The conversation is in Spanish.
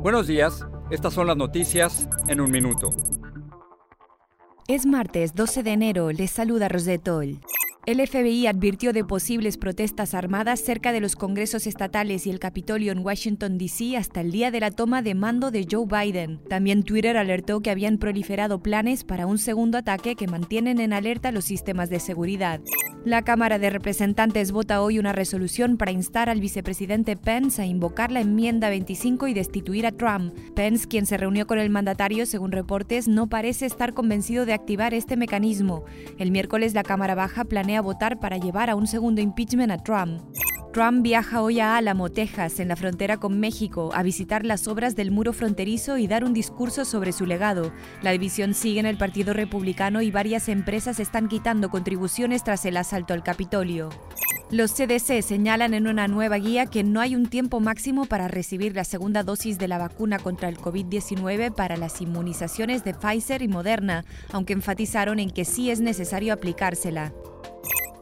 Buenos días, estas son las noticias en un minuto. Es martes 12 de enero, les saluda Rosetol. El FBI advirtió de posibles protestas armadas cerca de los congresos estatales y el Capitolio en Washington, D.C. hasta el día de la toma de mando de Joe Biden. También Twitter alertó que habían proliferado planes para un segundo ataque que mantienen en alerta los sistemas de seguridad. La Cámara de Representantes vota hoy una resolución para instar al vicepresidente Pence a invocar la enmienda 25 y destituir a Trump. Pence, quien se reunió con el mandatario según reportes, no parece estar convencido de activar este mecanismo. El miércoles la Cámara Baja planea votar para llevar a un segundo impeachment a Trump. Trump viaja hoy a Álamo, Texas, en la frontera con México, a visitar las obras del muro fronterizo y dar un discurso sobre su legado. La división sigue en el Partido Republicano y varias empresas están quitando contribuciones tras el asalto al Capitolio. Los CDC señalan en una nueva guía que no hay un tiempo máximo para recibir la segunda dosis de la vacuna contra el COVID-19 para las inmunizaciones de Pfizer y Moderna, aunque enfatizaron en que sí es necesario aplicársela.